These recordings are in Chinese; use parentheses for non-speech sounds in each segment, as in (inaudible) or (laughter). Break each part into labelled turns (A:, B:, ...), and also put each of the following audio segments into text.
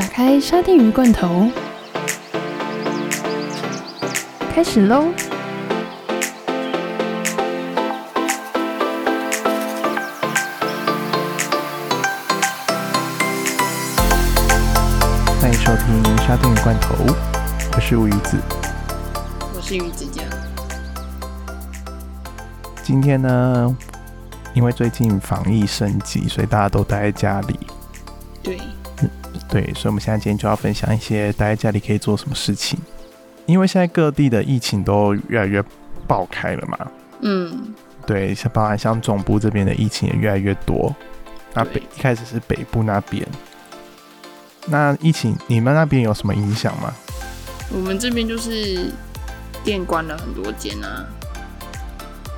A: 打开沙丁鱼罐头，开始喽！
B: 欢迎收听沙丁鱼罐头，我是吴鱼子。
C: 我是鱼子酱。
B: 今天呢，因为最近防疫升级，所以大家都待在家里。
C: 对，
B: 所以我们现在今天就要分享一些待在家里可以做什么事情。因为现在各地的疫情都越来越爆开了嘛，
C: 嗯，
B: 对，像包含像总部这边的疫情也越来越多。那北一开始是北部那边，那疫情你们那边有什么影响吗？
C: 我们这边就是店关了很多间啊。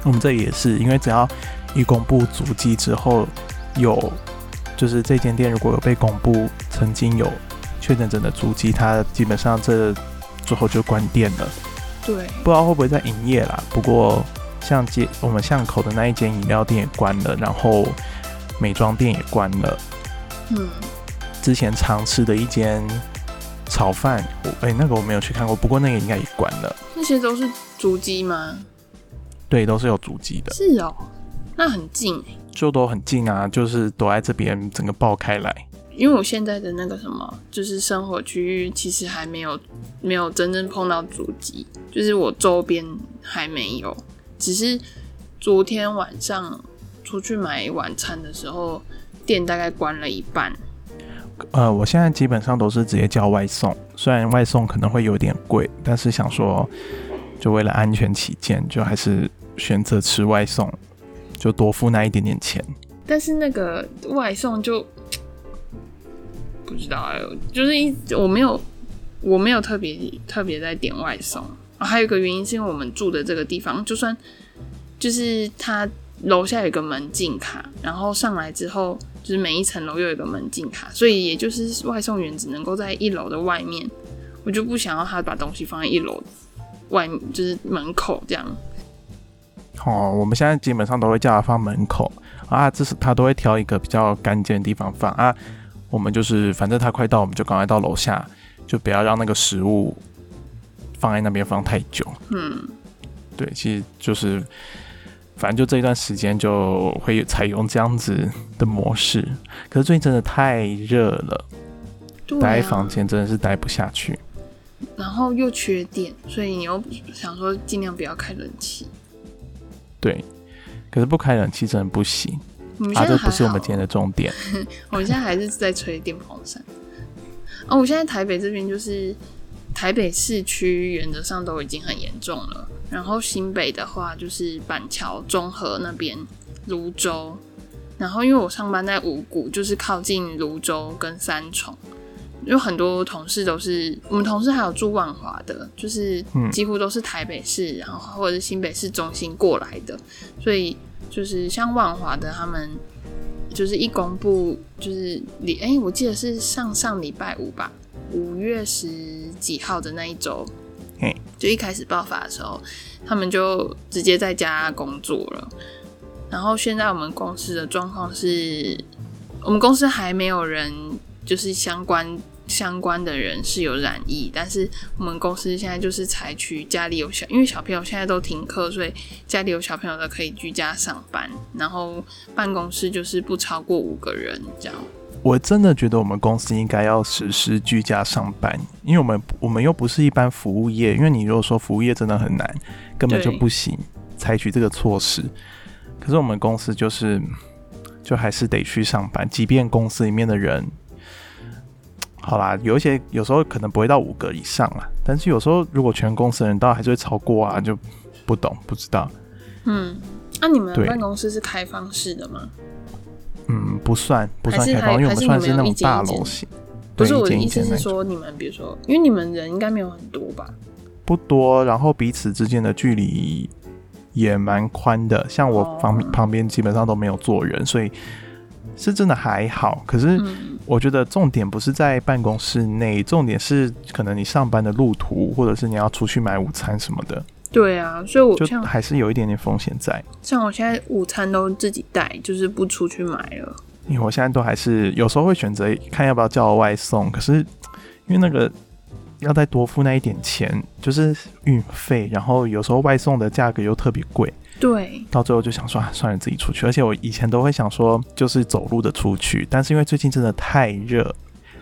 B: 我们这里也是，因为只要一公布足迹之后，有就是这间店如果有被公布曾经有确诊者的足迹，它基本上这之后就关店了。
C: 对，
B: 不知道会不会再营业啦。不过像街我们巷口的那一间饮料店也关了，然后美妆店也关了。
C: 嗯，
B: 之前常吃的一间炒饭，我哎、那个我没有去看过，不过那个应该也关了。
C: 那些都是足迹吗？
B: 对，都是有足迹的，
C: 是哦，那很近欸
B: 就都很近啊，就是躲在这边整个爆开来。
C: 因为我现在的那个什么，就是生活区域，其实还没有没有真正碰到主机，就是我周边还没有，只是昨天晚上出去买晚餐的时候，店大概关了一半。
B: 呃，我现在基本上都是直接叫外送，虽然外送可能会有点贵，但是想说，就为了安全起见，就还是选择吃外送，就多付那一点点钱。
C: 但是那个外送就 (tsk) 不知道哎、就是一我没有我没有特别特别在点外送、还有一个原因是因为我们住的这个地方，就算就是他楼下有一个门禁卡，然后上来之后就是每一层楼又有一个门禁卡，所以也就是外送员只能够在一楼的外面，我就不想要他把东西放在一楼外，就是门口这样。
B: 哦，我们现在基本上都会叫他放门口啊，这是他都会挑一个比较干净的地方放啊。我们就是反正他快到，我们就赶快到楼下，就不要让那个食物放在那边放太久。
C: 嗯，
B: 对，其实就是反正就这一段时间就会采用这样子的模式。可是最近真的太热了，
C: 啊，
B: 待在房间真的是待不下去。
C: 然后又缺电，所以你又想说尽量不要开冷气。
B: 对，可是不开冷气真的不行啊，
C: 我们现在还
B: 这不是我们今天的重点。(laughs)
C: 我们现在还是在吹电风扇。哦，我现在台北这边就是台北市区原则上都已经很严重了，然后新北的话就是板桥、中和那边、泸州，然后因为我上班在五股，就是靠近泸州跟三重。有很多同事都是，我们同事还有住万华的，就是
B: 嗯
C: 几乎都是台北市，然后或者是新北市中心过来的，所以就是像万华的他们，就是一公布就是礼哎、我记得是上上礼拜五吧，五月十几号的那一周
B: 嘿，
C: 就一开始爆发的时候，他们就直接在家工作了。然后现在我们公司的状况是，我们公司还没有人就是相关相关的人是有染疫，但是我们公司现在就是采取家里有小，因为小朋友现在都停课，所以家里有小朋友的可以居家上班，然后办公室就是不超过五个人这样。
B: 我真的觉得我们公司应该要实施居家上班，因为我们我们又不是一般服务业，因为你如果说服务业真的很难，根本就不行采取这个措施。可是我们公司就是就还是得去上班，即便公司里面的人，好啦，有一些有时候可能不会到五个以上啦，但是有时候如果全公司人到还是会超过啊，就不懂不知道。
C: 嗯，那、你们
B: 对
C: 办公室是开放式的吗？
B: 嗯，不算不算开放，因为我们算是那种大楼型。
C: 不是我的意思是说，你们比如说，因为你们人应该没有很多吧？
B: 不多，然后彼此之间的距离也蛮宽的。像我旁、
C: 哦
B: 旁边基本上都没有坐人，所以是真的还好。可是
C: 嗯，
B: 我觉得重点不是在办公室内，重点是可能你上班的路途，或者是你要出去买午餐什么的，
C: 对啊，所以我
B: 就
C: 像
B: 还是有一点点风险在。
C: 像我现在午餐都自己带，就是不出去买了。
B: 因为我现在都还是有时候会选择看要不要叫外送，可是因为那个要再多付那一点钱，就是运费，然后有时候外送的价格又特别贵，
C: 对，
B: 到最后就想说啊，算了，自己出去。而且我以前都会想说，就是走路的出去，但是因为最近真的太热，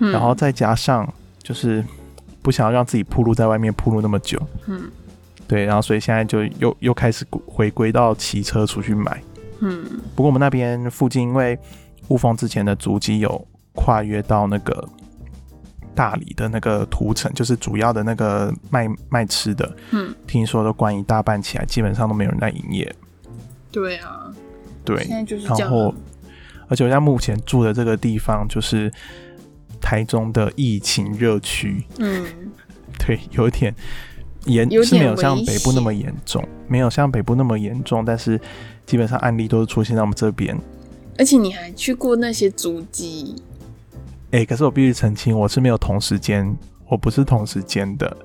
C: 嗯。
B: 然后再加上就是不想要让自己铺路在外面铺路那么久，
C: 嗯。
B: 对，然后所以现在就又又开始回归到骑车出去买。
C: 嗯。
B: 不过我们那边附近，因为雾峰之前的足迹有跨越到那个大理的那个屠城，就是主要的那个卖卖吃的，
C: 嗯，
B: 听说都关一大半起来，基本上都没有人在营业。
C: 对啊，
B: 对
C: 现，在就是
B: 然后，而且我现在目前住的这个地方就是台中的疫情热区，
C: 嗯。(laughs)
B: 对，有一点严
C: 有
B: 是没有像北部那么严重，没有像北部那么严重，但是基本上案例都是出现在我们这边。
C: 而且你还去过那些足迹，
B: 哎、可是我必须澄清，我是没有同时间，我不是同时间的，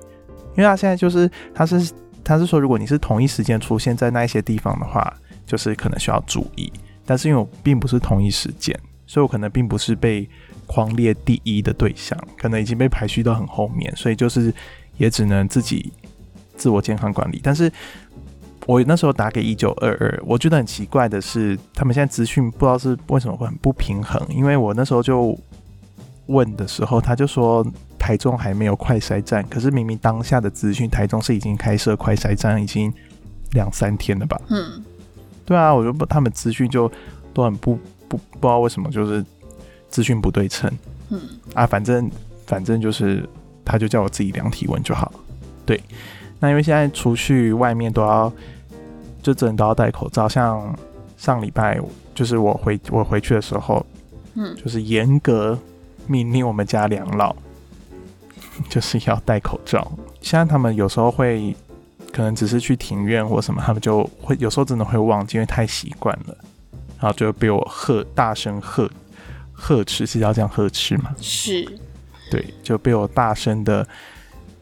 B: 因为他现在就是他是他是说，如果你是同一时间出现在那一些地方的话，就是可能需要注意。但是因为我并不是同一时间，所以我可能并不是被框列第一的对象，可能已经被排序到很后面，所以就是也只能自己自我健康管理。但是我那时候打给一九二二，我觉得很奇怪的是，他们现在资讯不知道是为什么会很不平衡，因为我那时候就问的时候，他就说台中还没有快筛站，可是明明当下的资讯，台中是已经开设快筛站，已经两三天了吧？
C: 嗯。
B: 对啊，我就不他们资讯就都很不不不知道为什么就是资讯不对称。
C: 嗯。
B: 啊，反正反正就是他就叫我自己量体温就好。对，那因为现在出去外面都要就真的都要戴口罩，像上礼拜就是我回我回去的时候，
C: 嗯。
B: 就是严格命令我们家两老，(laughs) 就是要戴口罩。现在他们有时候会可能只是去庭院或什么，他们就会有时候真的会忘记，因为太习惯了，然后就被我呵大声呵呵斥，是要这样呵斥吗？
C: 是，
B: 对，就被我大声的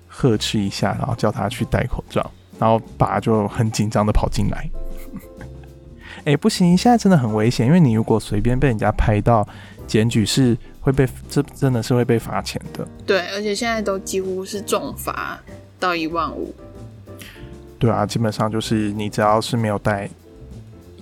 B: 呵斥一下，然后叫他去戴口罩，然后爸就很紧张的跑进来。(laughs) 哎、不行，现在真的很危险，因为你如果随便被人家拍到检举，是会被这真的是会被罚钱的。
C: 对，而且现在都几乎是重罚到一万五，
B: 对啊，基本上就是你只要是没有戴，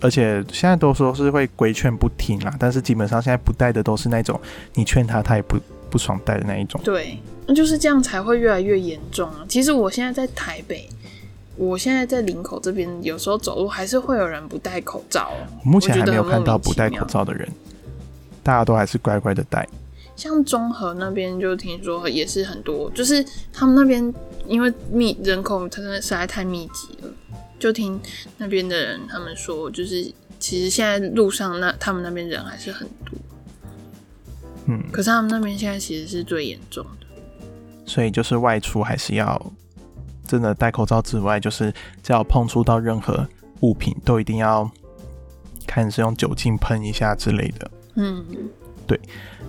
B: 而且现在都说是会规劝不听啦，但是基本上现在不戴的都是那种你劝他他也不不爽戴的那一种。
C: 对，那就是这样才会越来越严重啊。其实我现在在台北，我现在在林口这边，有时候走路还是会有人不戴口罩哦。
B: 目前还没有看到不戴口罩的人，大家都还是乖乖的戴。
C: 像中和那边就听说也是很多，就是他们那边因为密人口真的实在太密集了，就听那边的人他们说，就是其实现在路上那他们那边人还是很多，
B: 嗯，
C: 可是他们那边现在其实是最严重的。
B: 所以就是外出还是要真的戴口罩之外，就是只要碰触到任何物品，都一定要看是用酒精喷一下之类的。
C: 嗯，对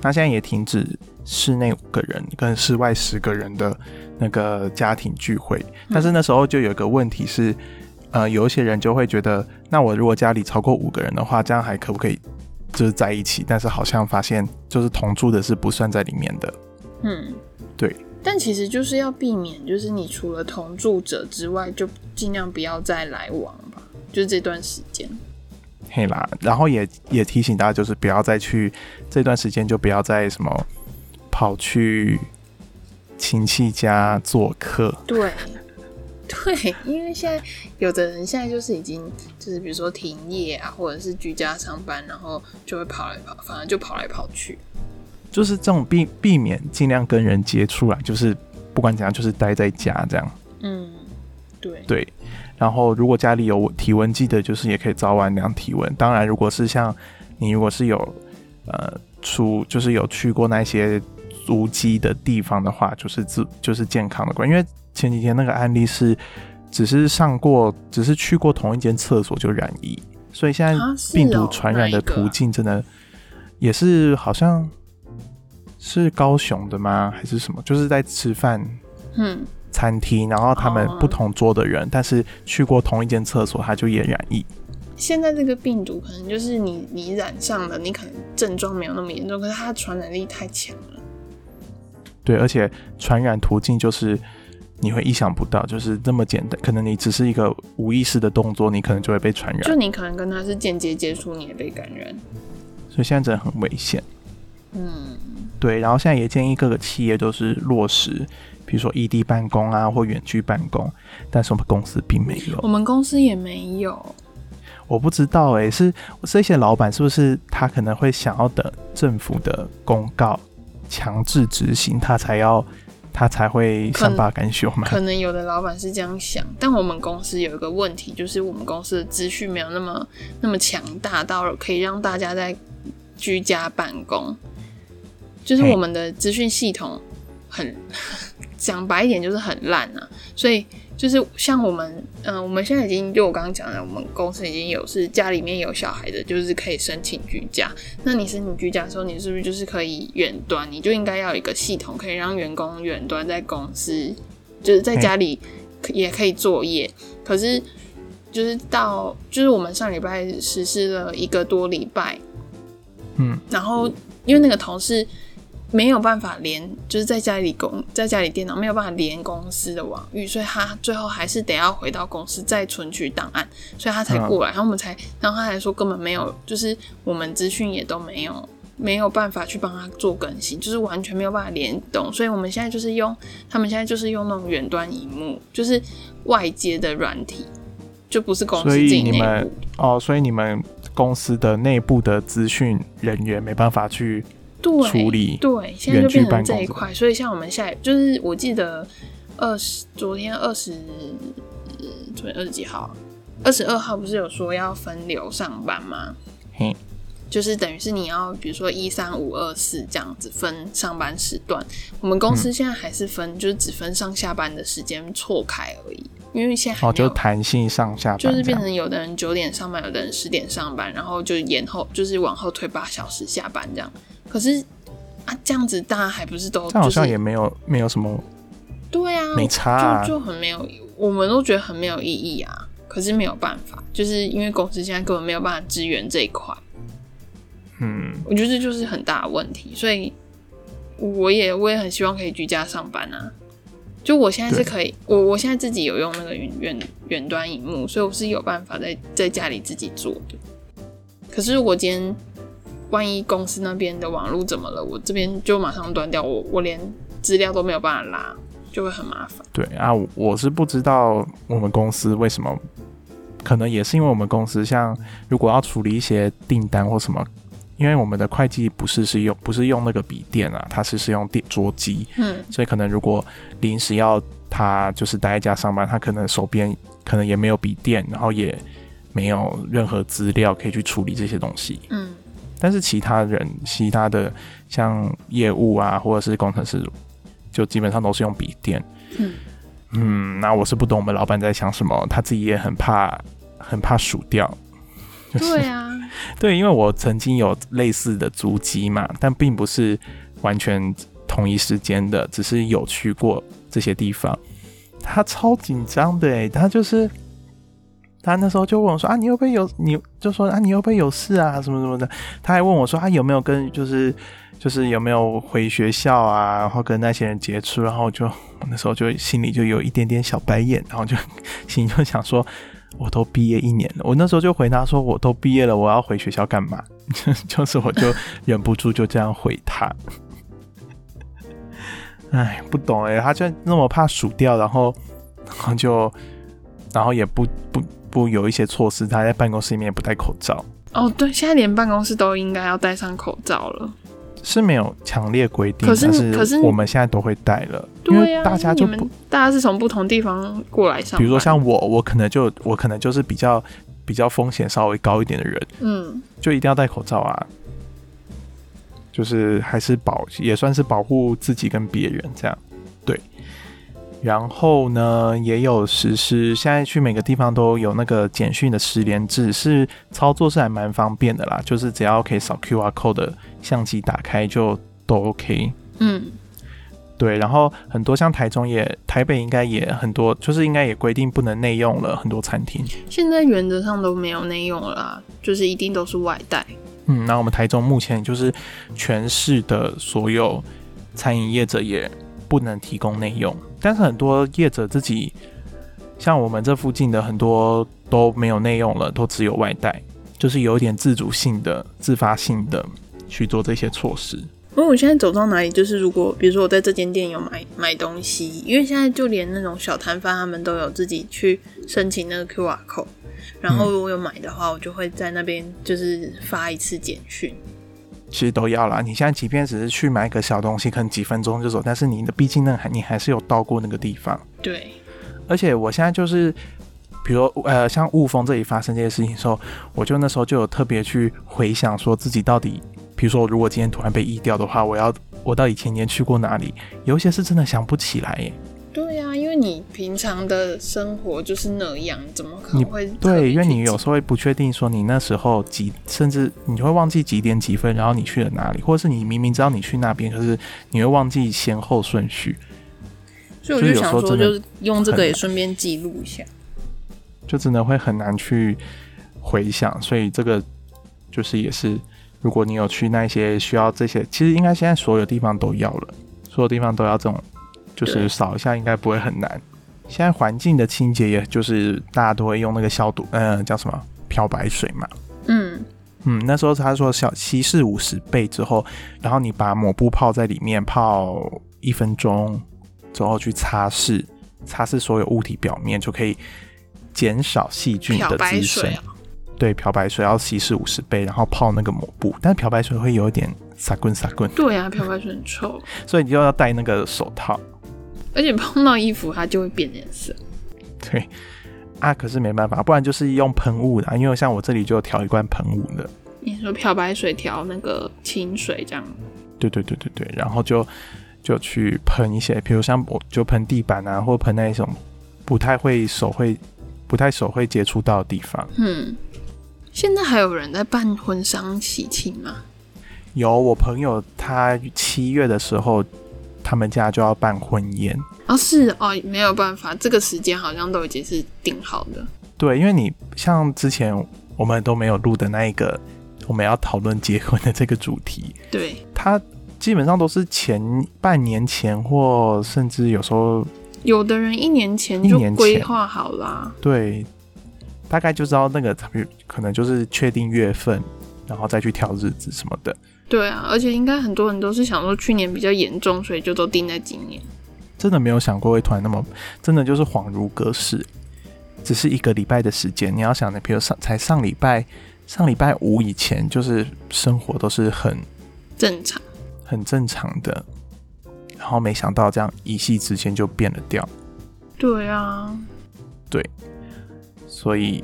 B: 那现在也停止室内五个人跟室外十个人的那个家庭聚会，但是那时候就有一个问题是，呃，有一些人就会觉得，那我如果家里超过五个人的话，这样还可不可以就是在一起？但是好像发现就是同住的是不算在里面的。
C: 嗯，
B: 对。
C: 但其实就是要避免，就是你除了同住者之外，就尽量不要再来往吧，就是这段时间。
B: 嘿啦，然后也也提醒大家，就是不要再去这段时间就不要再什么跑去亲戚家做客。
C: 对，(laughs) 对，因为现在有的人现在就是已经就是比如说停业啊，或者是居家上班，然后就会跑来跑，反正就跑来跑去。
B: 就是这种避避免尽量跟人接触啦，就是不管怎样，就是待在家这样。
C: 嗯，对，
B: 对，然后如果家里有体温计的，就是也可以早晚量体温。当然，如果是像你如果是有呃出就是有去过那些足迹的地方的话，就是自就是健康的关。因为前几天那个案例是只是上过，只是去过同一间厕所就染疫，所以现在病毒
C: 哦
B: 传染的途径真的也是好像是高雄的吗？还是什么？就是在吃饭
C: 嗯，
B: 餐厅，然后他们
C: 哦
B: 不同桌的人，但是去过同一间厕所，他就也染疫。
C: 现在这个病毒可能就是你你染上了，你可能症状没有那么严重，可是它的传染力太强了。
B: 对，而且传染途径就是你会意想不到，就是这么简单，可能你只是一个无意识的动作，你可能就会被传染。
C: 就你可能跟他是间接接触，你也被感染。
B: 所以现在真的很危险。
C: 嗯，
B: 对，然后现在也建议各个企业都是落实，比如说异地办公啊，或远距办公，但是我们公司并没有。
C: 我们公司也没有。
B: 我不知道哎、是这些老板是不是他可能会想要等政府的公告强制执行，他才要他才会善罢甘休嘛？
C: 可能有的老板是这样想，但我们公司有一个问题，就是我们公司的资讯没有那么那么强大到了可以让大家在居家办公。就是我们的资讯系统很 (laughs) 讲白一点就是很烂啊，所以就是像我们，嗯、我们现在已经就我刚刚讲的，我们公司已经有是家里面有小孩的，就是可以申请居家。那你申请居家的时候，你是不是就是可以远端？你就应该要有一个系统，可以让员工远端在公司，就是在家里也可以作业。可是就是到就是我们上礼拜实施了一个多礼拜，
B: 嗯，
C: 然后因为那个同事没有办法连，就是在家里公在家里电脑没有办法连公司的网域，所以他最后还是得要回到公司再存取档案，所以他才过来。然后我们才，然后他还说根本没有，就是我们资讯也都没有。没有办法去帮他做更新，就是完全没有办法联动，所以我们现在就是用，他们现在就是用那种远端荧幕，就是外接的软体，就不是公司内
B: 你们
C: 部。
B: 哦，所以你们公司的内部的资讯人员没办法去
C: 对
B: 处理
C: 对，现在就变成这一块，所以像我们下就是我记得二十昨天二十，昨天二十几号，二十二号不是有说要分流上班吗？
B: 嘿，
C: 就是等于是你要比如说一三五二四这样子分上班时段，我们公司
B: 嗯。
C: 现在还是分，就是只分上下班的时间错开而已，因为现在还
B: 哦，就弹性上下班，
C: 就是变成有的人九点上班，有的人十点上班，然后就延后，就是往后推八小时下班这样。可是啊，这样子大家还不是都
B: 好像也没有没有什么
C: 对啊，
B: 没差啊
C: 就就很没有，我们都觉得很没有意义啊。可是没有办法，就是因为公司现在根本没有办法支援这一块，
B: 嗯，
C: 我觉得这就是很大的问题。所以我也我也很希望可以居家上班啊。就我现在是可以，我我现在自己有用那个远远远端荧幕，所以我是有办法在在家里自己做的。可是如果今天万一公司那边的网络怎么了，我这边就马上断掉，我我连资料都没有办法拉，就会很麻烦。
B: 对啊，我我是不知道我们公司为什么，可能也是因为我们公司像如果要处理一些订单或什么，因为我们的会计不是是用不是用那个笔电啊，它是是用电桌机，
C: 嗯
B: 所以可能如果临时要他就是待在家上班，他可能手边可能也没有笔电，然后也没有任何资料可以去处理这些东西。
C: 嗯
B: 但是其他人，其他的像业务啊，或者是工程师，就基本上都是用笔电。
C: 嗯
B: 嗯，那我是不懂我们老板在想什么，他自己也很怕，很怕数掉。(laughs) 就是、
C: 对啊，
B: 对，因为我曾经有类似的足迹嘛，但并不是完全同一时间的，只是有去过这些地方。他超紧张的，他就是他那时候就问我说啊，你会不会有？你就说啊，你会不会有事啊？什么什么的。他还问我说啊，有没有跟就是就是有没有回学校啊？然后跟那些人接触，然后就那时候就心里就有一点点小白眼，然后就 (laughs) 心里就想说。我都毕业一年了，我那时候就回答说，我都毕业了，我要回学校干嘛？(laughs) 就是我就忍不住就这样回他。(laughs) 哎，不懂哎、他就那么怕数掉，然后然后就然后也不不不有一些措施，他在办公室里面也不戴口罩，
C: 哦对，现在连办公室都应该要戴上口罩了。
B: 是没有强烈规定，
C: 可是
B: 但
C: 可是
B: 我们现在都会戴了，因为、大家就不
C: 大家是从不同地方过来上，
B: 比如说像我，我可能就我可能就是比较比较风险稍微高一点的人，
C: 嗯。
B: 就一定要戴口罩啊，就是还是保也算是保护自己跟别人这样，对。然后呢，也有实施，现在去每个地方都有那个简讯的十连制，是操作是还蛮方便的啦，就是只要可以扫 QR code 的相机打开就都 OK。
C: 嗯
B: 对，然后很多像台中也、台北应该也很多，就是应该也规定不能内用了，很多餐厅。
C: 现在原则上都没有内用了啦，就是一定都是外带。
B: 嗯，那我们台中目前就是全市的所有餐饮业者也不能提供内用，但是很多业者自己，像我们这附近的很多都没有内用了，都只有外带，就是有一点自主性的、自发性的去做这些措施。
C: 因为我现在走到哪里，就是如果比如说我在这间店有买买东西，因为现在就连那种小摊贩他们都有自己去申请那个 QR code，然后如果有买的话，我就会在那边就是发一次简讯。
B: 其实都要啦。你现在即便只是去买个小东西，可能几分钟就走，但是你的毕竟那还你还是有到过那个地方。
C: 对，
B: 而且我现在就是，比如呃，像雾峰这里发生这些事情的时候，我就那时候就有特别去回想，说自己到底，比如说如果今天突然被移掉的话，我要我到底前年去过哪里？有一些是真的想不起来耶。
C: 对呀、因为你平常的生活就是那样，怎么可能会
B: 对，因为你有时候会不确定说你那时候几，甚至你会忘记几点几分，然后你去了哪里，或者是你明明知道你去那边，可是你会忘记先后顺序，
C: 所以我
B: 就
C: 想说，就是用这个也顺便记录一下。
B: 就真的会很难去回想，所以这个就是也是，如果你有去那些需要这些，其实应该现在所有地方都要了，所有地方都要这种，就是扫一下应该不会很难。现在环境的清洁，也就是大家都会用那个消毒，呃，叫什么漂白水嘛。
C: 嗯，
B: 嗯，那时候他说小稀释五十倍之后，然后你把抹布泡在里面泡一分钟之后去擦拭，擦拭所有物体表面，就可以减少细菌的滋生。
C: 水啊，
B: 对，漂白水要稀释五十倍，然后泡那个抹布，但是漂白水会有一点撒棍撒棍，
C: 对啊，漂白水很臭，(laughs)
B: 所以你就要戴那个手套。
C: 而且碰到衣服它就会变颜色。
B: 对啊，可是没办法，不然就是用喷雾的啊，因为像我这里就有调一罐喷雾的。
C: 你说漂白水调那个清水这样，
B: 对对对对对，然后就就去喷一些，比如像我就喷地板啊，或喷那一种不太会手会不太手会接触到的地方。
C: 嗯，现在还有人在办婚丧喜庆吗？
B: 有我朋友他七月的时候，他们家就要办婚宴。
C: 哦，是哦，没有办法，这个时间好像都已经是定好的。
B: 对，因为你像之前我们都没有录的那一个，我们要讨论结婚的这个主题，
C: 对，
B: 他基本上都是前半年前，或甚至有时候
C: 有的人一年前就规划好啦。
B: 对，大概就知道那个可能就是确定月份，然后再去挑日子什么的。
C: 对啊，而且应该很多人都是想说去年比较严重，所以就都定在今年。
B: 真的没有想过会突然那么，真的就是恍如隔世，只是一个礼拜的时间。你要想你，比如上才上礼拜，上礼拜五以前，就是生活都是很
C: 正常，
B: 很正常的，然后没想到这样一夕之间就变了调，
C: 对啊，
B: 所以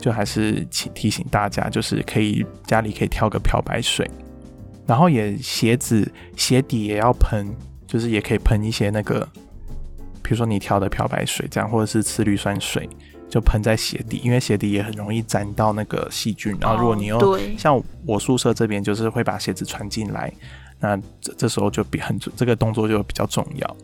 B: 就还是请提醒大家，就是可以家里可以挑个漂白水，然后也鞋子鞋底也要喷，就是也可以喷一些那个，比如说你挑的漂白水这样，或者是次氯酸水，就喷在鞋底，因为鞋底也很容易沾到那个细菌。然后如果你又、
C: 哦
B: 像我宿舍这边，就是会把鞋子穿进来，那这这时候就比很这个动作就比较重要。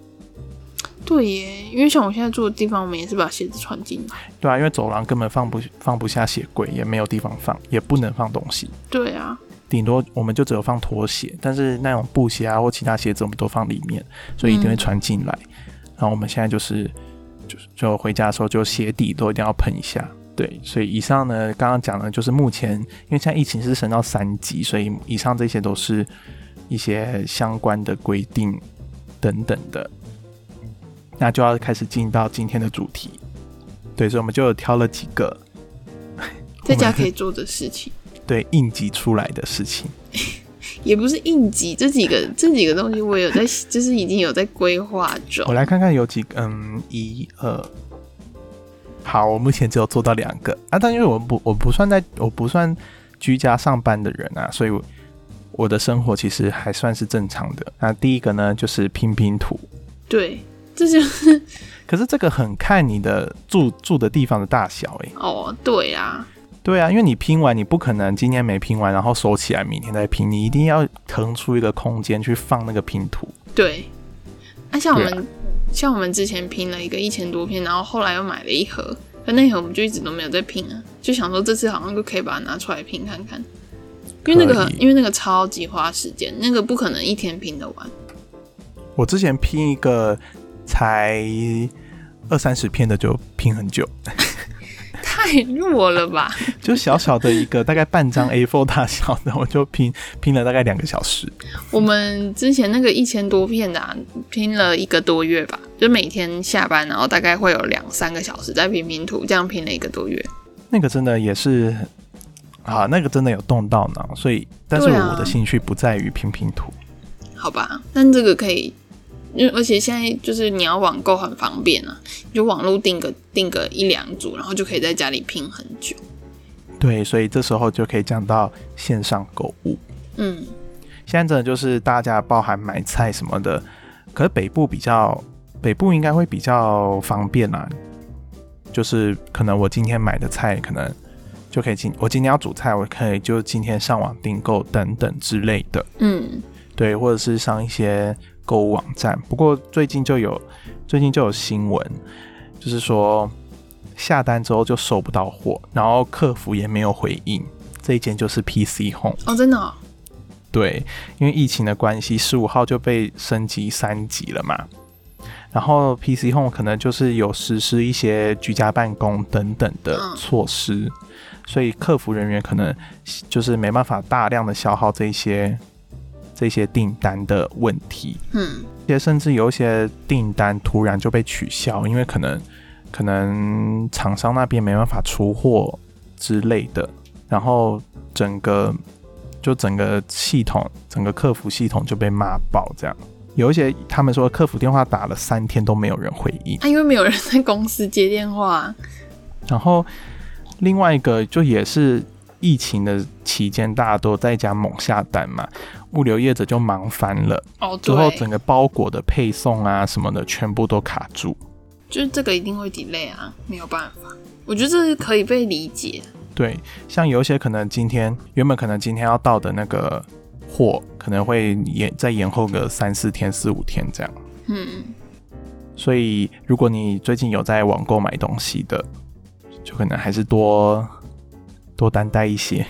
C: 对耶，因为像我现在住的地方，我们也是把鞋子穿进来。
B: 对啊，因为走廊根本放不放不下鞋柜，也没有地方放，也不能放东西，
C: 对啊，
B: 顶多我们就只有放拖鞋，但是那种布鞋啊或其他鞋子我们都放里面，所以一定会
C: 嗯
B: 穿进来。然后我们现在就是就是就回家的时候就鞋底都一定要喷一下。对，所以以上呢，刚刚讲的就是目前，因为现在疫情是升到三级，所以以上这些都是一些相关的规定等等的。那就要开始进到今天的主题。对，所以我们就有挑了几个 (laughs)
C: 在家可以做的事情，(laughs)
B: 对应急出来的事情。(laughs)
C: 也不是应急，这几个这几个东西我有在，就是已经有在规划中
B: 我。来看看有几个，嗯，一二，好，我目前只有做到两个啊，但因为我不我不算在我不算居家上班的人啊，所以我我的生活其实还算是正常的。那第一个呢，就是拼拼图，
C: 对，这就是
B: 可是这个很看你的住住的地方的大小、欸，
C: 哦，对啊，
B: 对啊，因为你拼完，你不可能今天没拼完，然后收起来，明天再拼，你一定要腾出一个空间去放那个拼图。
C: 对。啊，像我
B: 对
C: 们、像我们之前拼了一个一千多片，然后后来又买了一盒，可那一盒我们就一直都没有在拼啊，就想说这次好像就可以把它拿出来拼看看，因为那个因为那个超级花时间，那个不可能一天拼得完。
B: 我之前拼一个才二三十片的就拼很久，(laughs)
C: 太弱了吧？(laughs)
B: 就小小的一个大概半张 A4 大小的，我就拼拼了大概两个小时。
C: 我们之前那个一千多片的、啊，拼了一个多月吧，就每天下班，然后大概会有两三个小时在拼拼图，这样拼了一个多月。
B: 那个真的也是啊，那个真的有动到脑，所以但是我的兴趣不在于拼拼图。
C: 好吧，但这个可以，因为而且现在就是你要网购很方便啊，你就网络订个订个一两组，然后就可以在家里拼很久。
B: 对，所以这时候就可以讲到线上购物。
C: 嗯，
B: 现在真的就是大家包含买菜什么的，可是北部比较北部应该会比较方便啦，就是可能我今天买的菜可能就可以今我今天要煮菜，我可以就今天上网订购等等之类的，
C: 嗯，
B: 对，或者是上一些购物网站。不过最近就有最近就有新闻，就是说下单之后就收不到货，然后客服也没有回应。这一间就是 PC Home。
C: 哦，真的、哦，
B: 对，因为疫情的关系，十五号就被升级三级了嘛。然后 PC Home 可能就是有实施一些居家办公等等的
C: 嗯
B: 措施，所以客服人员可能就是没办法大量的消耗这些这些订单的问题，
C: 嗯，
B: 也甚至有一些订单突然就被取消，因为可能可能厂商那边没办法出货之类的，然后整个就整个系统，整个客服系统就被骂爆，这样。有一些他们说客服电话打了三天都没有人回应，
C: 啊，因为没有人在公司接电话，
B: 然后另外一个就也是疫情的期间，大家都在家猛下单嘛，物流业者就忙翻了。
C: 哦，
B: 之后，整个包裹的配送啊什么的，全部都卡住。
C: 就是这个一定会 delay 啊，没有办法。我觉得这是可以被理解。
B: 对，像有一些可能今天原本可能今天要到的那个货，可能会延再延后个三四天、四五天这样。
C: 嗯，
B: 所以如果你最近有在网购买东西的，就可能还是多多担待一些。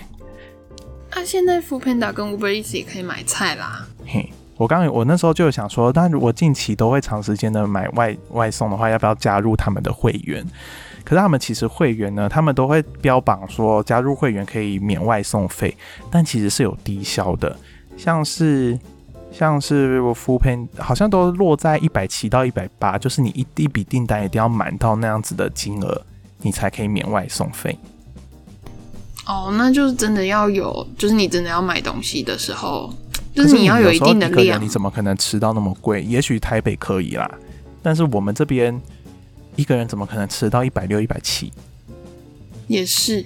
C: 啊，现在 f o o Panda 跟 Uber Eats 也可以买菜啦。
B: 嘿，我刚刚我那时候就有想说，但如果近期都会长时间的买外外送的话，要不要加入他们的会员？可是他们其实会员呢，他们都会标榜说加入会员可以免外送费，但其实是有低消的，像是像是 f o o Pan 好像都落在一百七到一百八，就是你一一笔订单一定要满到那样子的金额，你才可以免外送费。
C: 哦，那就是真的要有，就是你真的要买东西的时候，就是你要
B: 有
C: 一定的量
B: 一个人你。怎么可能吃到那么贵？也许台北可以啦，但是我们这边一个人怎么可能吃到一百六、一百七？
C: 也是，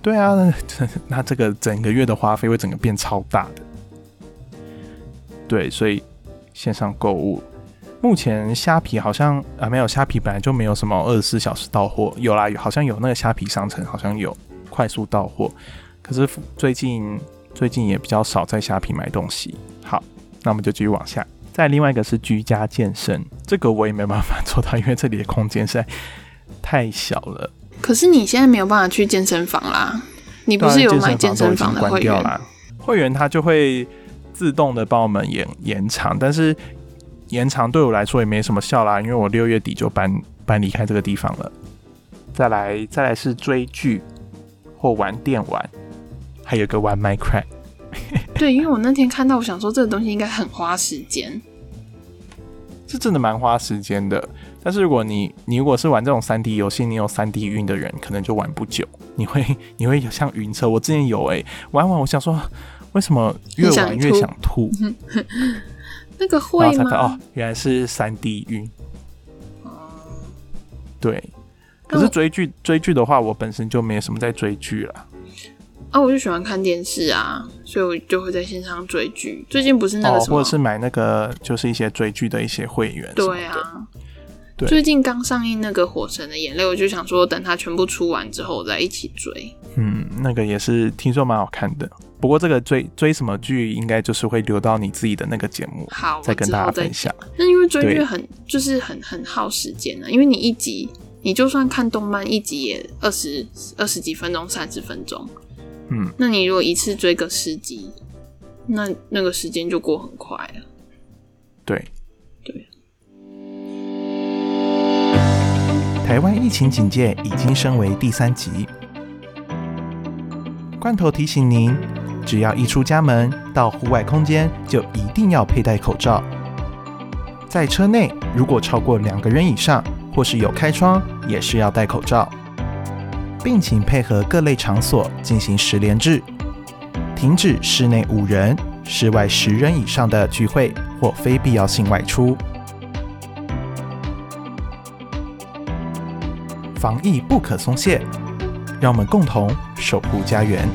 B: 对啊，那 (laughs) 那这个整个月的花费会整个变超大的。对，所以线上购物，目前虾皮好像啊没有，虾皮本来就没有什么二十四小时到货，有啦，有好像有那个虾皮商城好像有快速到货，可是最近最近也比较少在虾皮买东西。好，那我们就继续往下。再另外一个是居家健身，这个我也没办法做到，因为这里的空间实在太小了。
C: 可是你现在没有办法去健身房啦，你不是有买健身房的会员？
B: 掉啦？会员它就会自动的帮我们延延长，但是延长对我来说也没什么效啦，因为我六月底就搬搬离开这个地方了。再来再来是追剧或玩电玩，还有一个玩 Minecraft。(laughs)
C: 对，因为我那天看到，我想说这个东西应该很花时间。
B: 是真的蛮花时间的。但是如果你你如果是玩这种三 D 游戏，你有三 D 晕的人，可能就玩不久。你会 (laughs) 你会有像晕车，我之前有哎、玩完我想说，为什么越玩越想吐？(laughs)
C: 那个会吗？
B: 哦，原来是三 D 晕。对，可是追剧追剧的话，我本身就没什么在追剧了。
C: 啊，我就喜欢看电视啊，所以我就会在线上追剧。最近不是那个
B: 哦，
C: 什么，
B: 或者是买那个就是一些追剧的一些会员。
C: 对，啊，
B: 对
C: 最近刚上映那个《火神的眼泪》，我就想说等它全部出完之后我再一起追。
B: 嗯，那个也是听说蛮好看的。不过这个追追什么剧，应该就是会留到你自己的那个节目，
C: 好，
B: 再跟大家分享。
C: 那因为追剧很就是很很耗时间啊呢、因为你一集你就算看动漫一集也二十二十几分钟、三十分钟，
B: 嗯，
C: 那你如果一次追个十集，那那个时间就过很快了。
B: 对
C: 对。
B: 台湾疫情警戒已经升为第三级。罐头提醒您，只要一出家门到户外空间，就一定要佩戴口罩。在车内，如果超过两个人以上，或是有开窗，也是要戴口罩，并请配合各类场所进行十连制，停止室内五人、室外十人以上的聚会或非必要性外出。防疫不可松懈，让我们共同守护家园。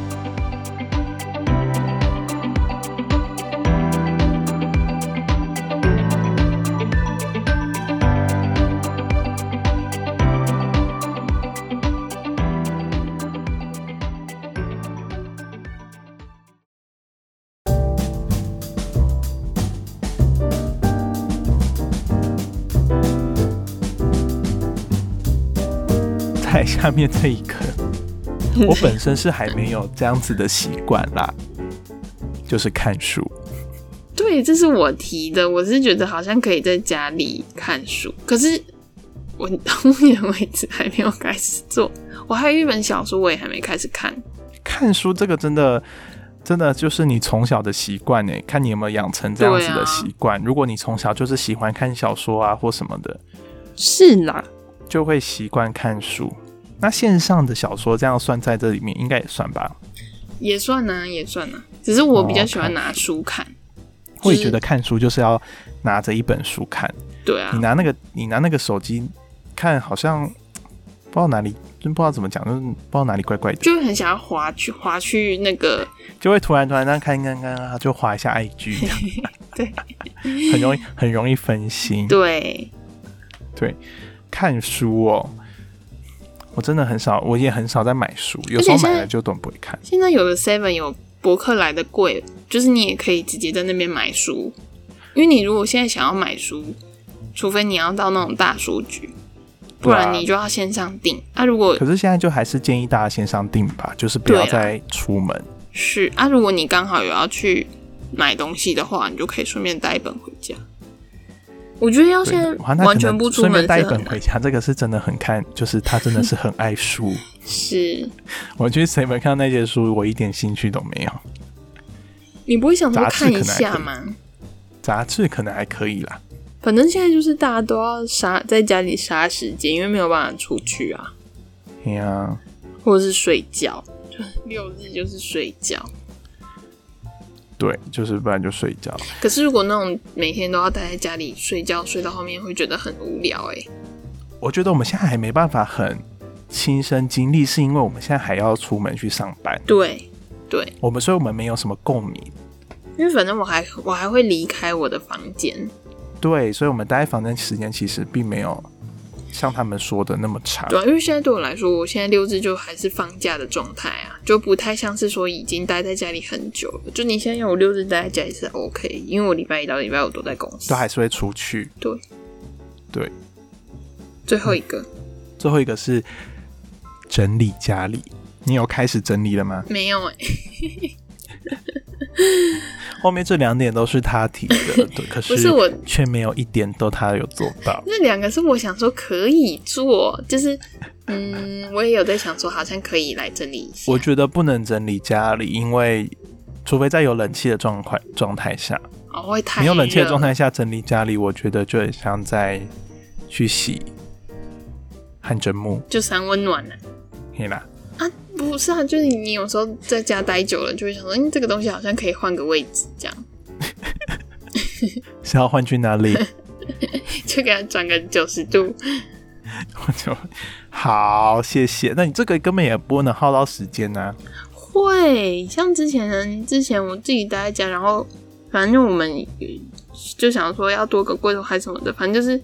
B: 在下面这一个，(laughs) 我本身是还没有这样子的习惯啦，就是看书。
C: 对，这是我提的，我是觉得好像可以在家里看书，可是我到目前为止还没有开始做。我还有一本小说，我也还没开始看。
B: 看书这个真的，真的就是你从小的习惯呢，看你有没有养成这样子的习惯。如果你从小就是喜欢看小说啊或什么的，
C: 是啦，
B: 就会习惯看书。那线上的小说这样算在这里面，应该也算吧？
C: 也算呢、也算呢、只是我比较
B: 哦
C: 喜欢拿书看。
B: 我也
C: 就是
B: 觉得看书就是要拿着一本书看，
C: 对啊。
B: 你，拿那个你拿那个手机看，好像不知道哪里，真不知道怎么讲，就是不知道哪里怪怪的，
C: 就会很想要滑去滑去那个，
B: 就会突然突然这样看看看啊，就滑一下 IG，(laughs)
C: 对。
B: 很容易很容易分心。
C: 对。
B: 对，看书哦，我真的很少，我也很少在买书，有时候买了就都不会看。
C: 现在有的 Seven 有博客来的贵，就是你也可以直接在那边买书。因为你如果现在想要买书，除非你要到那种大书局，不然你就要线上订。啊，如果
B: 可是现在就还是建议大家线上订吧，就是不要再出门。
C: 是啊，如果你刚好有要去买东西的话，你就可以顺便带一本回家。我觉得要
B: 对
C: 现在
B: 哇那可能
C: 完全不出
B: 顺便带一本回家，这个是真的很看，(laughs) 就是他真的是很爱书。
C: 是
B: 我去 seven 看到那些书，我一点兴趣都没有。
C: 你不会想说
B: 杂志
C: 看一下吗？
B: 杂志可能还可以啦，
C: 反正现在就是大家都要杀在家里杀时间，因为没有办法出去啊，
B: 对呀、
C: 或者是睡觉，就六日就是睡觉。
B: 对，就是不然就睡觉。
C: 可是如果那种每天都要待在家里睡觉，睡到后面会觉得很无聊哎、
B: 我觉得我们现在还没办法很亲身经历，是因为我们现在还要出门去上班，
C: 对对，
B: 我们所以我们没有什么共鸣。
C: 因为反正我还我还会离开我的房间，
B: 对，所以我们待在房间时间其实并没有像他们说的那么长。
C: 对啊，因为现在对我来说，我现在六日就还是放假的状态啊，就不太像是说已经待在家里很久了。就你现在要我六日待在家里是 OK，因为我礼拜一到礼拜五都在公司
B: 都。还是会出去。
C: 对
B: 对，
C: 最后一个
B: 最后一个是整理家里，你有开始整理了吗？
C: 没有哎、(laughs)
B: 后面这两点都是他提的，(laughs) 对，可
C: 不是我
B: 却没有一点都他有做到。(laughs)
C: 那两个是我想说可以做，就是嗯，(laughs) 我也有在想说好像可以来整理一下。
B: 我觉得不能整理家里，因为除非在有冷气的状况状态下，
C: 哦会太
B: 没有冷气的状态下整理家里，我觉得就很像在去洗汗蒸木，
C: 就三温暖了
B: 嘿啦。
C: 啊？不是啊，就是你有时候在家待久了，就会想说，嗯，这个东西好像可以换个位置，这样 (laughs)
B: 是要换去哪里？(laughs)
C: 就给它转个九十度。
B: 我 (laughs) 就好，谢谢。那你这个根本也不能耗到时间啊呐、
C: 会像之前之前我自己待在家，然后反正我们就想说要多个柜头还是什么的，反正就是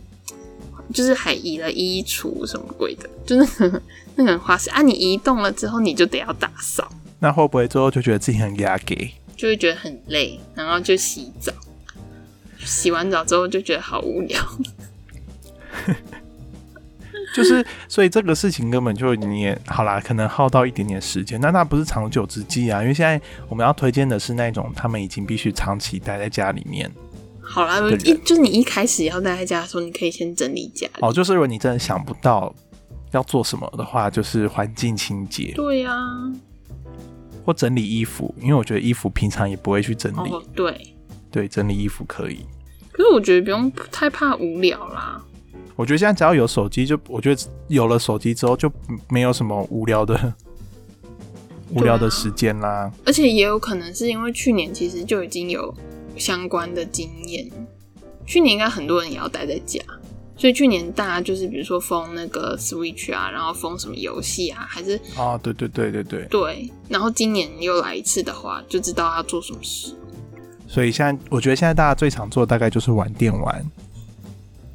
C: 就是还移了衣橱什么鬼的，就那个那个很花时啊。你移动了之后，你就得要打扫，
B: 那会不会最后就觉得自己很压给？
C: 就会觉得很累，然后就洗澡。洗完澡之后就觉得好无聊，(laughs)
B: 就是所以这个事情根本就你也好啦，可能耗到一点点时间，但那不是长久之计啊。因为现在我们要推荐的是那种他们已经必须长期待在家里面。
C: 好啦，一就是你一开始要待在家的时候，你可以先整理家。
B: 哦，就是如果你真的想不到要做什么的话，就是环境清洁
C: 对呀、
B: 或整理衣服，因为我觉得衣服平常也不会去整理。
C: 哦对，
B: 对，整理衣服可以。
C: 可是我觉得不用太怕无聊啦。
B: 我觉得现在只要有手机，就我觉得有了手机之后，就没有什么无聊的无聊的时间啦。
C: 而且也有可能是因为去年其实就已经有相关的经验，去年应该很多人也要待在家，所以去年大家就是比如说封那个 Switch 啊，然后封什么游戏啊，还是
B: 啊，对对对对对，
C: 对，然后今年又来一次的话，就知道要做什么事。
B: 所以现在我觉得现在大家最常做的大概就是玩电玩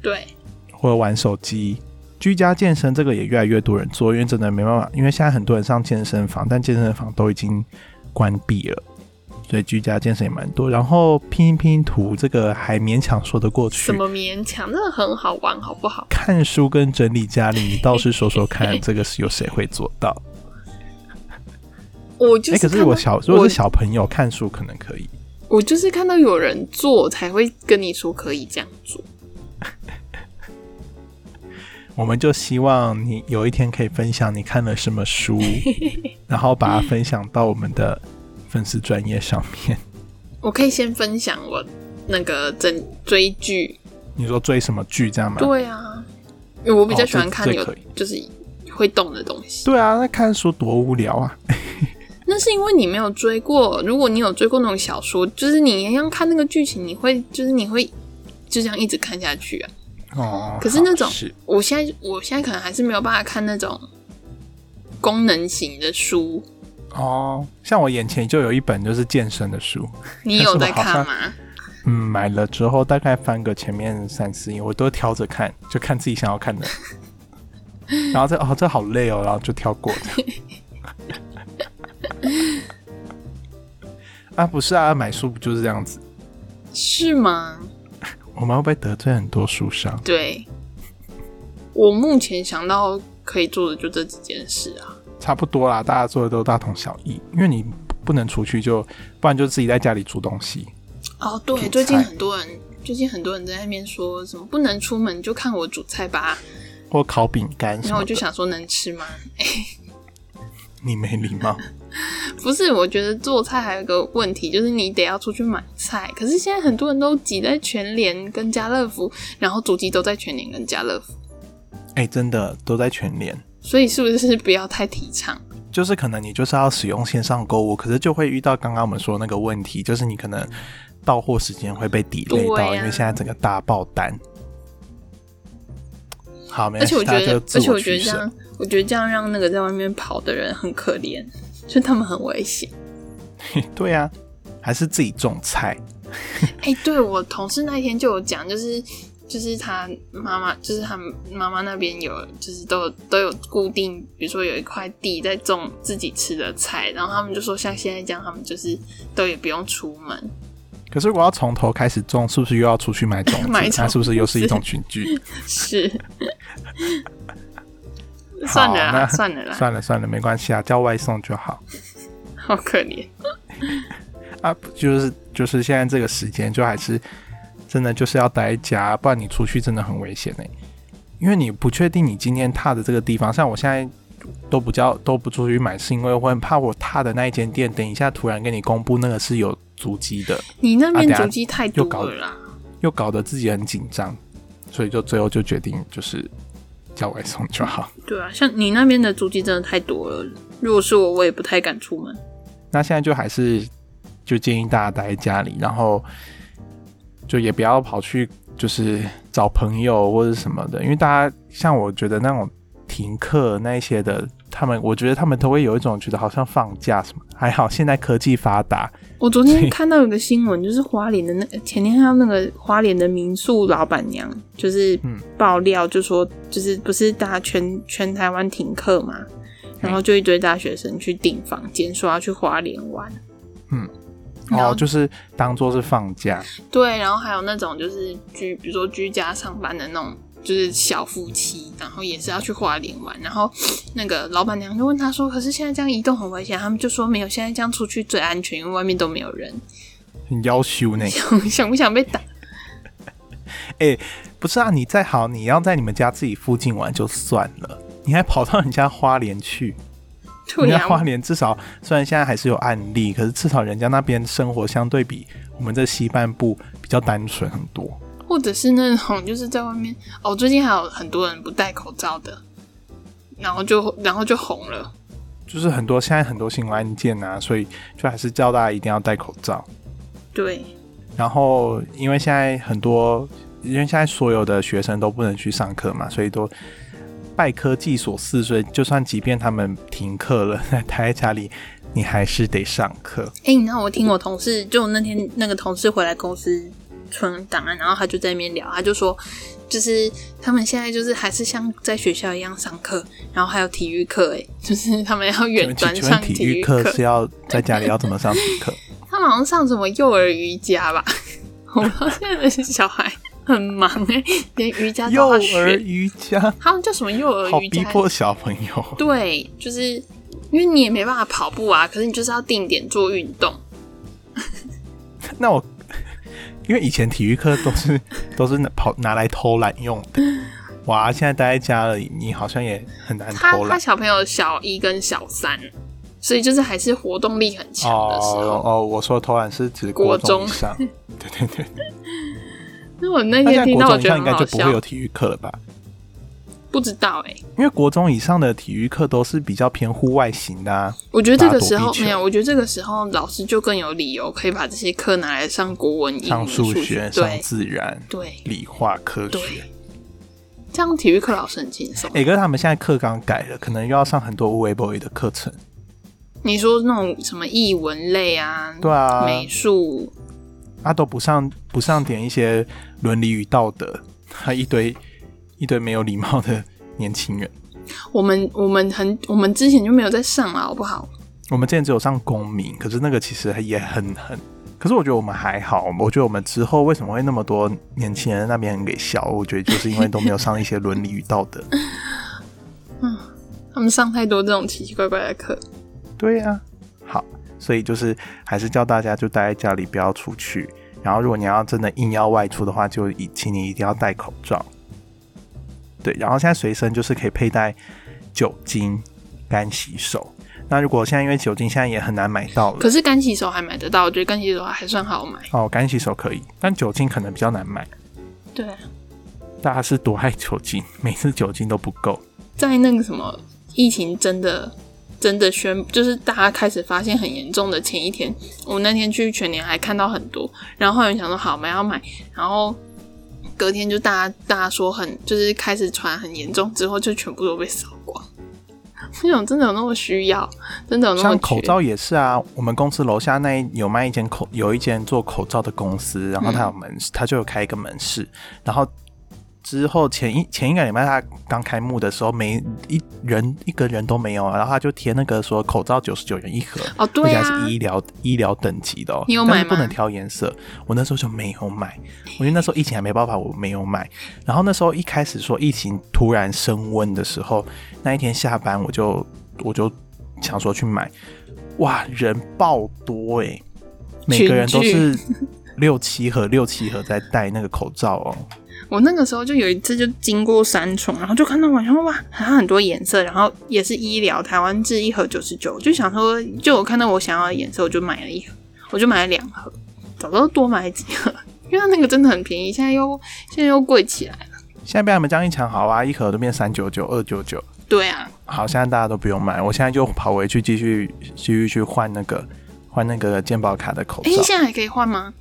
C: 对，
B: 或者玩手机。居家健身这个也越来越多人做，因为真的没办法，因为现在很多人上健身房，但健身房都已经关闭了，所以居家健身也蛮多。然后拼拼图这个还勉强说得过去
C: 什，么勉强，真的很好玩，好不好？
B: 看书跟整理家里，你倒是说说看，(laughs) 这个是有谁会做到？哎、
C: 我就是
B: 可是我小如果是小朋友看书可能可以，
C: 我就是看到有人做才会跟你说可以这样做。(laughs)
B: 我们就希望你有一天可以分享你看了什么书，(laughs) 然后把它分享到我们的粉丝专业上面。
C: 我可以先分享我那个整追剧，
B: 你说追什么剧这样吗？
C: 对啊，因为我比较喜欢看有就是会动的东西。
B: 对啊，那看书多无聊啊！(laughs)
C: 那是因为你没有追过，如果你有追过那种小说，就是你一样看那个剧情，你会就是你会就这样一直看下去啊。
B: 哦，
C: 可是那种
B: 是
C: 我现在我现在可能还是没有办法看那种功能型的书。
B: 哦，像我眼前就有一本就是健身的书，(laughs)
C: 你有在看吗？(laughs)
B: 嗯，买了之后大概翻个前面三四页，我都挑着看，就看自己想要看的。(laughs) 然后这哦，这好累哦，然后就跳过的。啊，不是啊，买书不就是这样子？
C: 是吗？
B: 我们会不会得罪很多书商？
C: 对，我目前想到可以做的就这几件事啊。
B: 差不多啦，大家做的都大同小异，因为你不能出去就，不然就自己在家里煮东西。
C: 哦，对，最近很多人，最近很多人在那边说什么不能出门就看我煮菜吧，
B: 或烤饼干什
C: 然后我就，想说能吃吗？(laughs)
B: 你没礼貌。(laughs)
C: 不是，我觉得做菜还有一个问题，就是你得要出去买菜。可是现在很多人都挤在全联跟家乐福，然后主机都在全联跟家乐福，
B: 哎、真的都在全联，
C: 所以是不是不要太提倡？
B: 就是可能你就是要使用线上购物，可是就会遇到刚刚我们说的那个问题，就是你可能到货时间会被 delay 到，
C: 啊
B: 因为现在整个大爆单。好，
C: 而且我觉得而且我觉。得这样，我觉得这样让那个在外面跑的人很可怜，就他们很危险。(laughs)
B: 对啊，还是自己种菜。(laughs)
C: 哎、对我同事那天就有讲，就是就是他妈妈，就是他妈妈那边有，就是都有都有固定，比如说有一块地在种自己吃的菜，然后他们就说像现在这样，他们就是都也不用出门。
B: 可是我要从头开始种，是不是又要出去买种子？(laughs) 那是不是又是一种群聚？(laughs)
C: 是，(laughs) 算了啦，算了啦，
B: 算了算了，没关系啊，叫外送就好
C: 好可怜。
B: 啊。就是就是现在这个时间，就还是真的就是要待在家，不然你出去真的很危险呢、因为你不确定你今天踏的这个地方，像我现在都不叫都不出去买，是因为我很怕我踏的那一间店，等一下突然跟你公布那个是有足迹的，
C: 你那边足迹太多了啦。
B: 又搞得自己很紧张，所以就最后就决定就是叫外送就好。(laughs)
C: 对啊，像你那边的足迹真的太多了。如果是我，我也不太敢出门。
B: 那现在就还是就建议大家待在家里，然后就也不要跑去就是找朋友或者什么的，因为大家像我觉得那种停课那一些的，他们我觉得他们都会有一种觉得好像放假什么，还好现在科技发达，
C: 我昨天看到有个新闻，就是花莲的那前天看到那个花莲的民宿老板娘，就是
B: 嗯
C: 爆料，就说就是不是大家全全台湾停课嘛，然后就一堆大学生去订房间，说要去花莲玩。然后
B: 哦，就是当做是放假，
C: 对，然后还有那种就是居，比如说居家上班的那种，就是小夫妻，然后也是要去花莲玩。然后那个老板娘就问他说：“可是现在这样移动很危险。”他们就说：“没有，现在这样出去最安全，因为外面都没有人。
B: 很要求呢。
C: 想不想被打？(laughs)
B: 哎不是啊，你再好，你要在你们家自己附近玩就算了，你还跑到人家花莲去。人家花莲至少虽然现在还是有案例，可是至少人家那边生活相对比我们这西半部比较单纯很多。
C: 或者是那种就是在外面哦，最近还有很多人不戴口罩的，然后就然后就红了。
B: 就是很多现在很多新闻案件啊，所以就还是叫大家一定要戴口罩。
C: 对，
B: 然后因为现在很多，因为现在所有的学生都不能去上课嘛，所以都拜科技所赐，所以就算即便他们停课了，待在家里，你还是得上课。
C: 哎、你知道我听我同事，就那天那个同事回来公司存档案，然后他就在那边聊，他就说，就是他们现在就是还是像在学校一样上课，然后还有体育课，哎，(laughs) 就是他们要远端上
B: 体
C: 育
B: 育课是要在家里要怎么上体育课？(laughs)
C: 他们好像上什么幼儿瑜伽吧？(laughs) 我不知道现在的小孩很忙哎、(laughs) 连瑜伽都
B: 幼
C: 要
B: 儿
C: 学，
B: 瑜伽，
C: 他们叫什么幼儿
B: 好
C: 瑜伽？
B: 逼迫小朋友。
C: 对，就是因为你也没办法跑步啊，可是你就是要定点做运动。(laughs)
B: 那我因为以前体育课都是 (laughs) 都是拿跑拿来偷懒用的，哇！现在待在家里，你好像也很难
C: 他
B: 偷懒。
C: 他小朋友小一跟小三，所以就是还是活动力很强的时候。
B: 哦哦，我说偷懒是指
C: 国中
B: 上，对对对。
C: 那我那天听到，我觉得应
B: 该就不会有，体育课了吧？
C: 不知道哎、
B: 因为国中以上的体育课都是比较偏户外型的、啊，
C: 我觉得这个时候没有，我觉得这个时候老师就更有理由可以把这些课拿来上国文、英
B: 上、
C: 数
B: 数学、上自然、
C: 对
B: 理化、科学。，
C: 这样体育课老师很轻松。
B: 哎、可是他们现在课纲改了，可能又要上很多无为 boy 的课程。
C: 你说那种什么译文类啊，
B: 对啊，
C: 美术，
B: 啊都不上不上点一些伦理与道德，还 (laughs) 一堆一堆没有礼貌的年轻人。
C: 我们我们很我们之前就没有在上了，好不好？
B: 我们之前只有上公民，可是那个其实也很很，可是我觉得我们还好。我觉得我们之后为什么会那么多年轻人那边很给笑？我觉得就是因为都没有上一些伦理与道德。(laughs)
C: 嗯他们上太多这种奇奇怪怪的课。
B: 对呀、好，所以就是还是叫大家就待在家里，不要出去。然后如果你要真的硬要外出的话，就一请你一定要戴口罩。对，然后现在随身就是可以佩戴酒精、干洗手。那如果现在因为酒精现在也很难买到了
C: 可，是干洗手还买得到，我觉得干洗手还算好买。
B: 哦，干洗手可以，但酒精可能比较难买。
C: 对啊，
B: 大家是多爱酒精，每次酒精都不够。
C: 在那个什么疫情真的真的宣，就是大家开始发现很严重的前一天，我那天去全年还看到很多，然后后来想说好，我们要买，然后隔天就大家大家说很就是开始传很严重，之后就全部都被扫光。(laughs) 那种真的有那么需要，真的有那么缺
B: 像口罩也是啊，我们公司楼下那有卖一间口有一间做口罩的公司，然后他有门市，他就有开一个门市，然后之后前一前一个礼拜他刚开幕的时候，没一人一个人都没有啊，然后他就贴那个说口罩九十九元一盒，
C: 哦，
B: 而且还是医疗医疗等级的哦，
C: 你有买吗
B: 不能挑颜色。我那时候就没有买，我觉得那时候疫情还没爆发，我没有买。然后那时候一开始说疫情突然升温的时候，那一天下班我就我就想说去买，哇，人爆多哎、每个人都是六七盒六七盒在戴那个口罩哦。
C: 我那个时候就有一次就经过三重，然后就看到晚上哇，好像很多颜色，然后也是医疗，台湾制一盒九十九，就想说，就我看到我想要的颜色，我就买了一盒，我就买了两盒，早知道多买几盒，因为它那个真的很便宜，现在又现在又贵起来了。
B: 现在被他们这样一抢，好啊，一盒都变三九九、二九九。
C: 对啊，
B: 好，现在大家都不用买，我现在就跑回去继续继续去换那个换那个健保卡的口
C: 哎、
B: 罩。
C: 现在还可以换吗？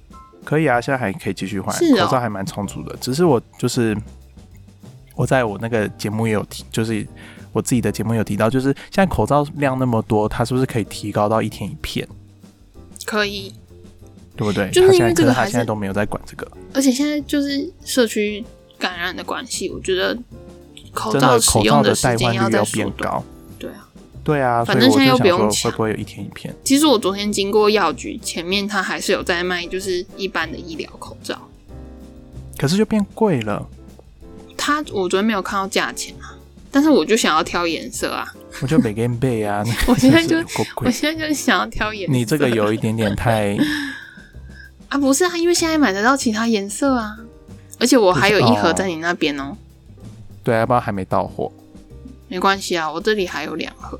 B: 可以啊，现在还可以继续换，
C: 是哦
B: 口罩还蛮充足的。只是我就是我在我那个节目也有提，就是我自己的节目有提到，就是现在口罩量那么多，它是不是可以提高到一天一片，
C: 可以，
B: 对不对？
C: 就是因为
B: 他现在可是他
C: 这个还是
B: 现在都没有在管这个，
C: 而且现在就是社区感染的关系，我觉得口
B: 真
C: 罩
B: 口罩
C: 用时
B: 代换率要
C: 缩短。
B: 变高。
C: 对啊，反正现在又不用
B: 说
C: 抢
B: 会不会有一天一片？
C: 其实我昨天经过药局前面，他还是有在卖，就是一般的医疗口罩。
B: 可是就变贵了，
C: 他我昨天没有看到价钱啊，但是我就想要挑颜色啊，
B: 我就没跟背啊。(laughs)
C: 我现在就我。现在就想要挑颜色。
B: 你这个有一点点太 (laughs)
C: 啊，不是啊，因为现在买得到其他颜色啊，而且我还有一盒
B: 哦
C: 在你那边哦，
B: 对，要不然还没到货。
C: 没关系啊，我这里还有两盒，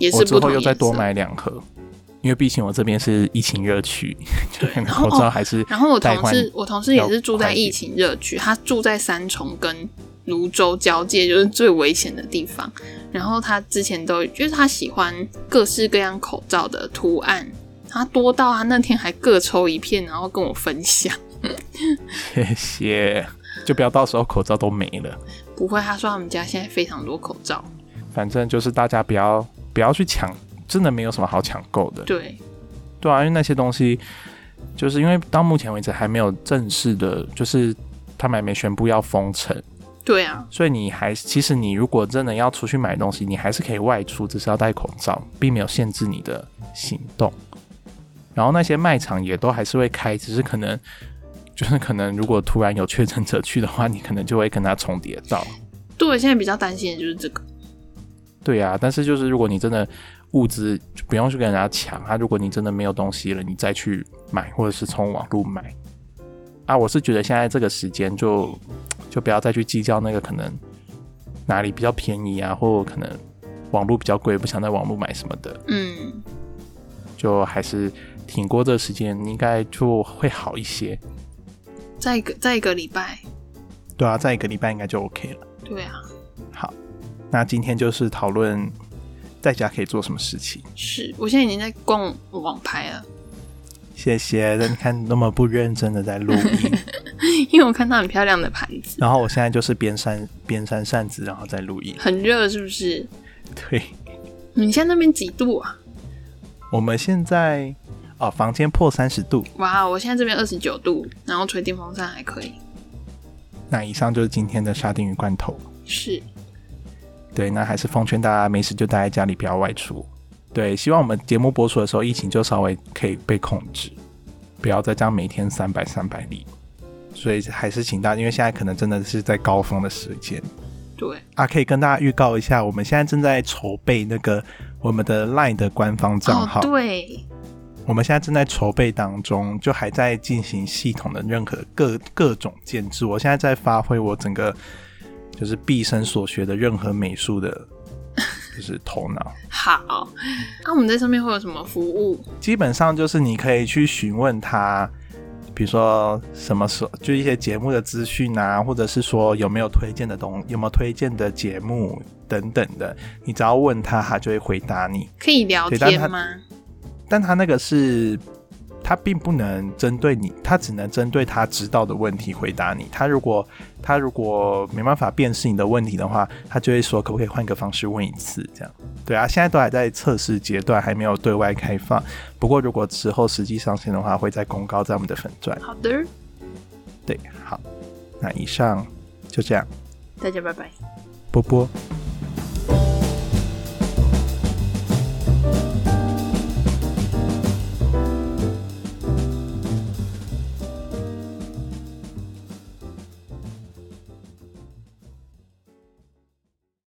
C: 也是不同颜色。
B: 又再多买两盒，因为毕竟我这边是疫情热区，对
C: 然后
B: 口罩还是
C: 然后我同事，我同事也是住在疫情热区，他住在三重跟泸州交界，就是最危险的地方。然后他之前都就是他喜欢各式各样口罩的图案，他多到他那天还各抽一片，然后跟我分享。(laughs)
B: 谢谢，就不要到时候口罩都没了。
C: 不会，他说他们家现在非常多口罩。
B: 反正就是大家不要不要去抢，真的没有什么好抢购的。
C: 对，
B: 对啊，因为那些东西，就是因为到目前为止还没有正式的，就是他们还没宣布要封城，
C: 对啊，
B: 所以你还其实你如果真的要出去买东西，你还是可以外出，只是要戴口罩，并没有限制你的行动。然后那些卖场也都还是会开，只是可能就是可能如果突然有确诊者去的话，你可能就会跟他重叠到。
C: 对我现在比较担心的就是这个。
B: 对呀、但是就是如果你真的物资不用去跟人家抢，啊，如果你真的没有东西了，你再去买或者是从网络买啊，我是觉得现在这个时间就就不要再去计较那个可能哪里比较便宜啊，或可能网络比较贵，不想在网络买什么的，
C: 嗯，
B: 就还是挺过这个时间，应该就会好一些。
C: 再一个再一个礼拜。
B: 对啊，再一个礼拜应该就 OK 了。
C: 对啊，
B: 好，那今天就是讨论在家可以做什么事情。
C: 是我现在已经在逛网拍了，
B: 谢谢，你看那么不认真的在录音。(laughs)
C: 因为我看到很漂亮的盘子，
B: 然后我现在就是边扇边扇扇子，然后再录音。
C: 很热，是不是？
B: 对，
C: 你现在那边几度啊？
B: 我们现在哦，房间破三十度。
C: 哇，我现在这边二十九度，然后吹电风扇还可以。
B: 那以上就是今天的沙丁鱼罐头。
C: 是，
B: 对，那还是奉劝大家没事就待在家里，不要外出。对，希望我们节目播出的时候，疫情就稍微可以被控制，不要再这样每天三百三百例。所以还是请大家，因为现在可能真的是在高峰的时间
C: 对，
B: 啊，可以跟大家预告一下，我们现在正在筹备那个我们的 LINE 的官方账号。
C: 哦，对，
B: 我们现在正在筹备当中，就还在进行系统的任何各各种建制。我现在在发挥我整个就是毕生所学的任何美术的，(laughs) 就是头脑。
C: 好。那、我们在上面会有什么服务？
B: 基本上就是你可以去询问他，比如说什么时候就一些节目的资讯啊，或者是说有没有推荐的东，有没有推荐的节目等等的，你只要问他，他就会回答你。
C: 可以聊天吗？
B: 但他那个是，他并不能针对你，他只能针对他知道的问题回答你。他如果他如果没办法辨识你的问题的话，他就会说可不可以换个方式问一次，这样。对啊，现在都还在测试阶段，还没有对外开放。不过如果之后实际上线的话，会再公告在我们的粉钻。
C: 好的，
B: 对，好，那以上就这样，
C: 大家拜拜。
B: 波波。